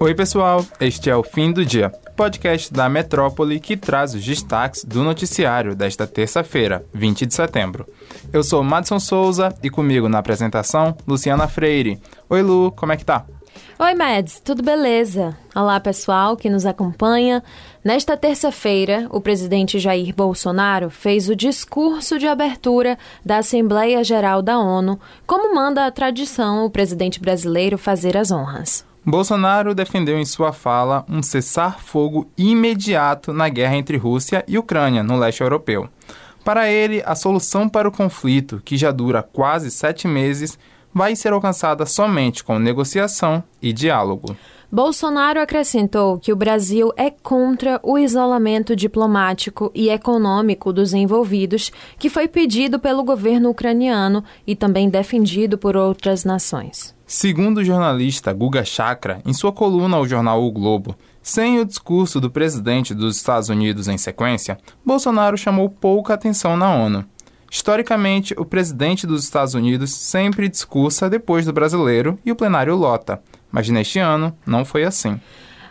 Oi, pessoal, este é o Fim do Dia, podcast da Metrópole que traz os destaques do noticiário desta terça-feira, 20 de setembro. Eu sou Madison Souza e comigo na apresentação, Luciana Freire. Oi, Lu, como é que tá? Oi, Mads, tudo beleza? Olá, pessoal que nos acompanha. Nesta terça-feira, o presidente Jair Bolsonaro fez o discurso de abertura da Assembleia Geral da ONU, como manda a tradição o presidente brasileiro fazer as honras. Bolsonaro defendeu em sua fala um cessar-fogo imediato na guerra entre Rússia e Ucrânia, no leste europeu. Para ele, a solução para o conflito, que já dura quase sete meses, vai ser alcançada somente com negociação e diálogo. Bolsonaro acrescentou que o Brasil é contra o isolamento diplomático e econômico dos envolvidos, que foi pedido pelo governo ucraniano e também defendido por outras nações. Segundo o jornalista Guga Chakra, em sua coluna ao jornal O Globo, sem o discurso do presidente dos Estados Unidos em sequência, Bolsonaro chamou pouca atenção na ONU. Historicamente, o presidente dos Estados Unidos sempre discursa depois do brasileiro e o plenário lota, mas neste ano não foi assim.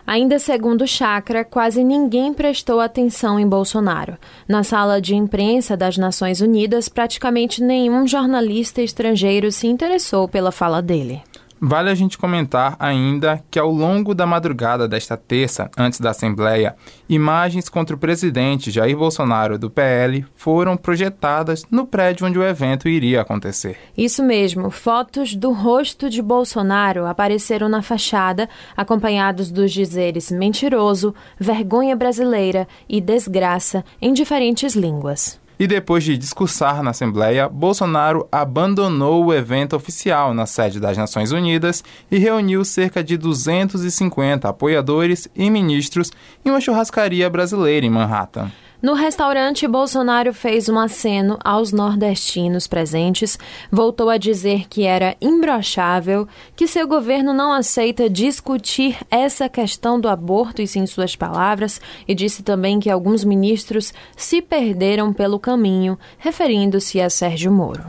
Ainda segundo Chakra, quase ninguém prestou atenção em Bolsonaro. Na sala de imprensa das Nações Unidas, praticamente nenhum jornalista estrangeiro se interessou pela fala dele. Vale a gente comentar ainda que ao longo da madrugada desta terça, antes da Assembleia, imagens contra o presidente Jair Bolsonaro do PL foram projetadas no prédio onde o evento iria acontecer. Isso mesmo, fotos do rosto de Bolsonaro apareceram na fachada, acompanhados dos dizeres mentiroso, vergonha brasileira e desgraça em diferentes línguas. E depois de discursar na Assembleia, Bolsonaro abandonou o evento oficial na sede das Nações Unidas e reuniu cerca de 250 apoiadores e ministros em uma churrascaria brasileira em Manhattan. No restaurante, Bolsonaro fez um aceno aos nordestinos presentes, voltou a dizer que era imbrochável, que seu governo não aceita discutir essa questão do aborto, e sim suas palavras, e disse também que alguns ministros se perderam pelo caminho, referindo-se a Sérgio Moro.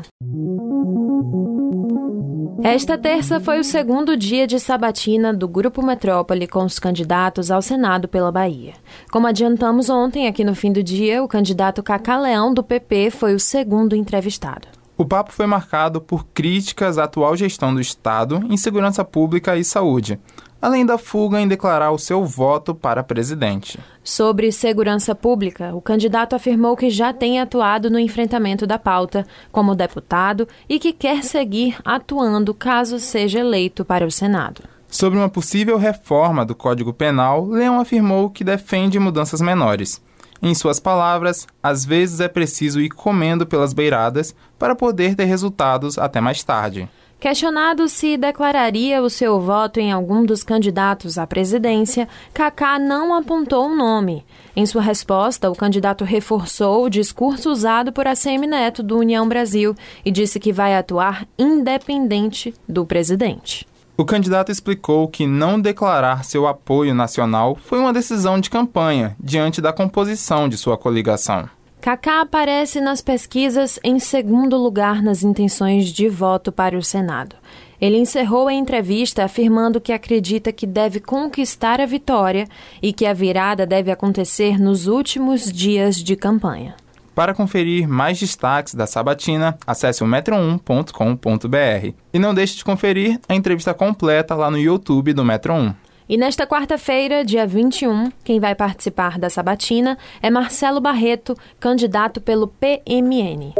Esta terça foi o segundo dia de sabatina do Grupo Metrópole com os candidatos ao Senado pela Bahia. Como adiantamos ontem, aqui no fim do dia, o candidato Cacá Leão, do PP, foi o segundo entrevistado. O papo foi marcado por críticas à atual gestão do Estado em segurança pública e saúde, além da fuga em declarar o seu voto para presidente. Sobre segurança pública, o candidato afirmou que já tem atuado no enfrentamento da pauta como deputado e que quer seguir atuando caso seja eleito para o Senado. Sobre uma possível reforma do Código Penal, Leão afirmou que defende mudanças menores. Em suas palavras, às vezes é preciso ir comendo pelas beiradas para poder ter resultados até mais tarde. Questionado se declararia o seu voto em algum dos candidatos à presidência, Kaká não apontou um nome. Em sua resposta, o candidato reforçou o discurso usado por ACM Neto do União Brasil e disse que vai atuar independente do presidente. O candidato explicou que não declarar seu apoio nacional foi uma decisão de campanha diante da composição de sua coligação. Kaká aparece nas pesquisas em segundo lugar nas intenções de voto para o Senado. Ele encerrou a entrevista afirmando que acredita que deve conquistar a vitória e que a virada deve acontecer nos últimos dias de campanha. Para conferir mais destaques da sabatina, acesse o metro1.com.br. E não deixe de conferir a entrevista completa lá no YouTube do Metro 1. E nesta quarta-feira, dia 21, quem vai participar da sabatina é Marcelo Barreto, candidato pelo PMN.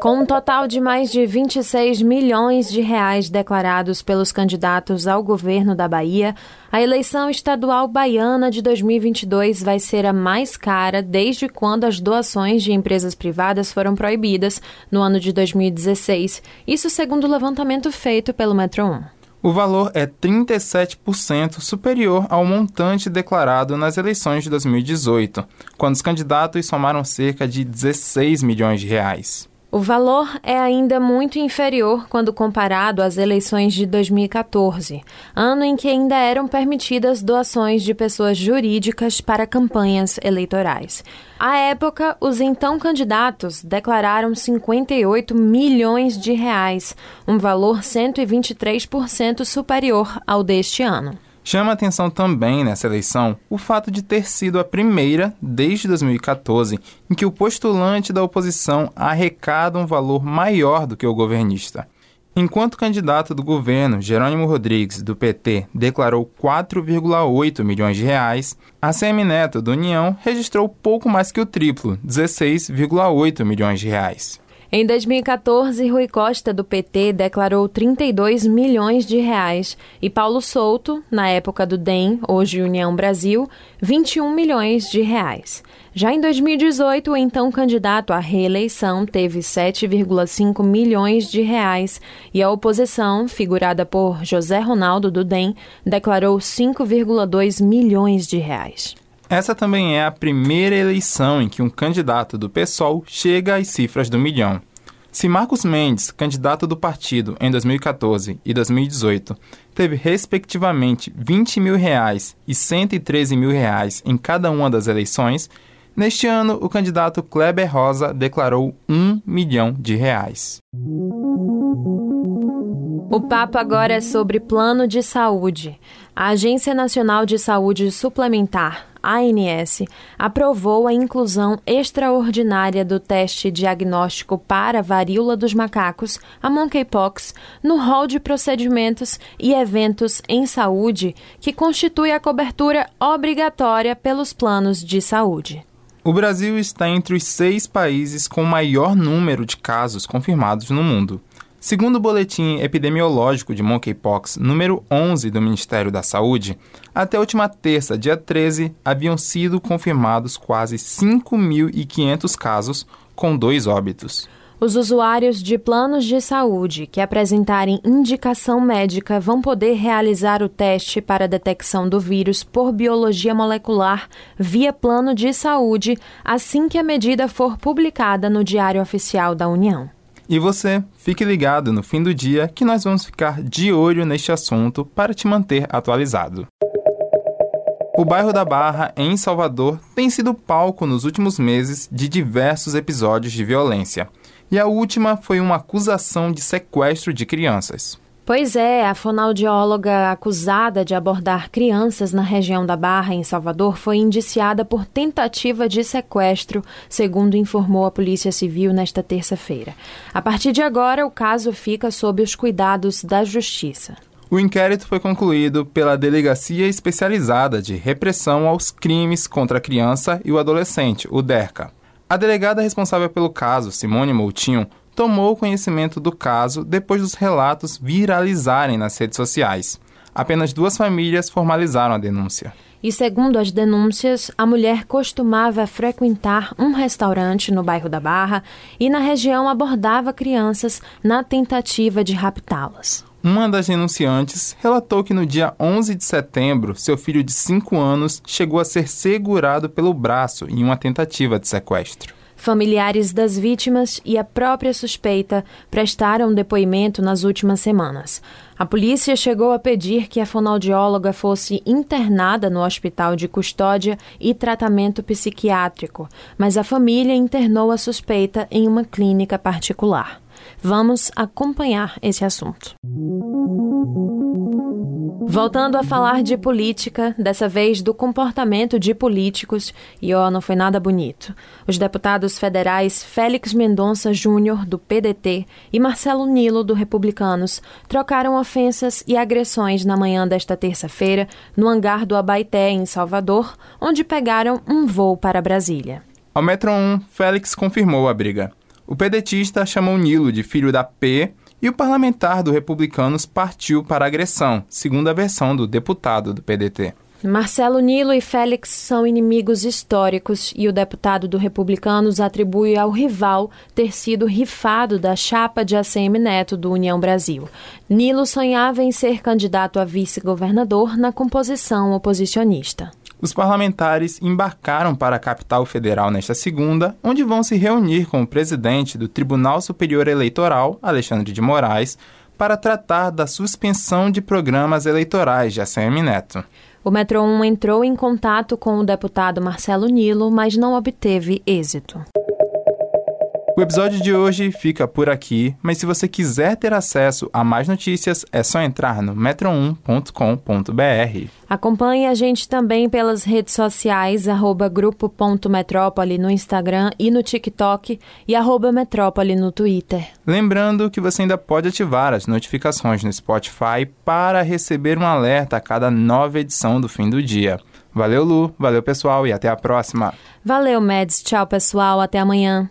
Com um total de mais de 26 milhões de reais declarados pelos candidatos ao governo da Bahia, a eleição estadual baiana de 2022 vai ser a mais cara desde quando as doações de empresas privadas foram proibidas no ano de 2016. Isso segundo o levantamento feito pelo Metro 1. O valor é 37% superior ao montante declarado nas eleições de 2018, quando os candidatos somaram cerca de 16 milhões de reais. O valor é ainda muito inferior quando comparado às eleições de 2014, ano em que ainda eram permitidas doações de pessoas jurídicas para campanhas eleitorais. À época, os então candidatos declararam 58 milhões de reais, um valor 123% superior ao deste ano. Chama atenção também nessa eleição o fato de ter sido a primeira, desde 2014, em que o postulante da oposição arrecada um valor maior do que o governista. Enquanto o candidato do governo, Jerônimo Rodrigues, do PT, declarou 4,8 milhões de reais, a Semineto, do União, registrou pouco mais que o triplo, 16,8 milhões de reais. Em 2014, Rui Costa, do PT, declarou 32 milhões de reais e Paulo Souto, na época do DEM, hoje União Brasil, 21 milhões de reais. Já em 2018, o então candidato à reeleição teve 7,5 milhões de reais e a oposição, figurada por José Ronaldo do DEM, declarou 5,2 milhões de reais. Essa também é a primeira eleição em que um candidato do PSOL chega às cifras do milhão. Se Marcos Mendes, candidato do partido em 2014 e 2018, teve respectivamente 20 mil reais e 113 mil reais em cada uma das eleições, neste ano o candidato Kleber Rosa declarou 1 milhão de reais. O papo agora é sobre plano de saúde. A Agência Nacional de Saúde Suplementar, ANS, aprovou a inclusão extraordinária do teste diagnóstico para varíola dos macacos, a monkeypox, no rol de procedimentos e eventos em saúde que constitui a cobertura obrigatória pelos planos de saúde. O Brasil está entre os seis países com maior número de casos confirmados no mundo. Segundo o boletim epidemiológico de monkeypox número 11 do Ministério da Saúde, até a última terça, dia 13, haviam sido confirmados quase 5.500 casos, com dois óbitos. Os usuários de planos de saúde que apresentarem indicação médica vão poder realizar o teste para detecção do vírus por biologia molecular via plano de saúde assim que a medida for publicada no Diário Oficial da União. E você, fique ligado no fim do dia que nós vamos ficar de olho neste assunto para te manter atualizado. O bairro da Barra, em Salvador, tem sido palco nos últimos meses de diversos episódios de violência. E a última foi uma acusação de sequestro de crianças. Pois é, a fonoaudióloga acusada de abordar crianças na região da Barra, em Salvador, foi indiciada por tentativa de sequestro, segundo informou a Polícia Civil nesta terça-feira. A partir de agora, o caso fica sob os cuidados da Justiça. O inquérito foi concluído pela Delegacia Especializada de Repressão aos Crimes contra a Criança e o Adolescente, o DERCA. A delegada responsável pelo caso, Simone Moutinho, tomou conhecimento do caso depois dos relatos viralizarem nas redes sociais. Apenas duas famílias formalizaram a denúncia. E segundo as denúncias, a mulher costumava frequentar um restaurante no bairro da Barra e na região abordava crianças na tentativa de raptá-las. Uma das denunciantes relatou que no dia 11 de setembro, seu filho de 5 anos chegou a ser segurado pelo braço em uma tentativa de sequestro. Familiares das vítimas e a própria suspeita prestaram depoimento nas últimas semanas. A polícia chegou a pedir que a fonoaudióloga fosse internada no hospital de custódia e tratamento psiquiátrico, mas a família internou a suspeita em uma clínica particular. Vamos acompanhar esse assunto. Voltando a falar de política, dessa vez do comportamento de políticos, e ó, não foi nada bonito. Os deputados federais Félix Mendonça Júnior, do PDT, e Marcelo Nilo, do Republicanos, trocaram ofensas e agressões na manhã desta terça-feira no hangar do Abaité, em Salvador, onde pegaram um voo para Brasília. Ao Metro 1, Félix confirmou a briga. O pedetista chamou Nilo de filho da P e o parlamentar do Republicanos partiu para a agressão, segundo a versão do deputado do PDT. Marcelo Nilo e Félix são inimigos históricos e o deputado do Republicanos atribui ao rival ter sido rifado da chapa de ACM Neto do União Brasil. Nilo sonhava em ser candidato a vice-governador na composição oposicionista. Os parlamentares embarcaram para a capital federal nesta segunda, onde vão se reunir com o presidente do Tribunal Superior Eleitoral, Alexandre de Moraes, para tratar da suspensão de programas eleitorais de ACM Neto. O Metro 1 entrou em contato com o deputado Marcelo Nilo, mas não obteve êxito. O episódio de hoje fica por aqui, mas se você quiser ter acesso a mais notícias, é só entrar no metro1.com.br. Acompanhe a gente também pelas redes sociais, arroba grupo.metrópole no Instagram e no TikTok e arroba metrópole no Twitter. Lembrando que você ainda pode ativar as notificações no Spotify para receber um alerta a cada nova edição do fim do dia. Valeu, Lu, valeu pessoal e até a próxima. Valeu, Meds. Tchau, pessoal. Até amanhã.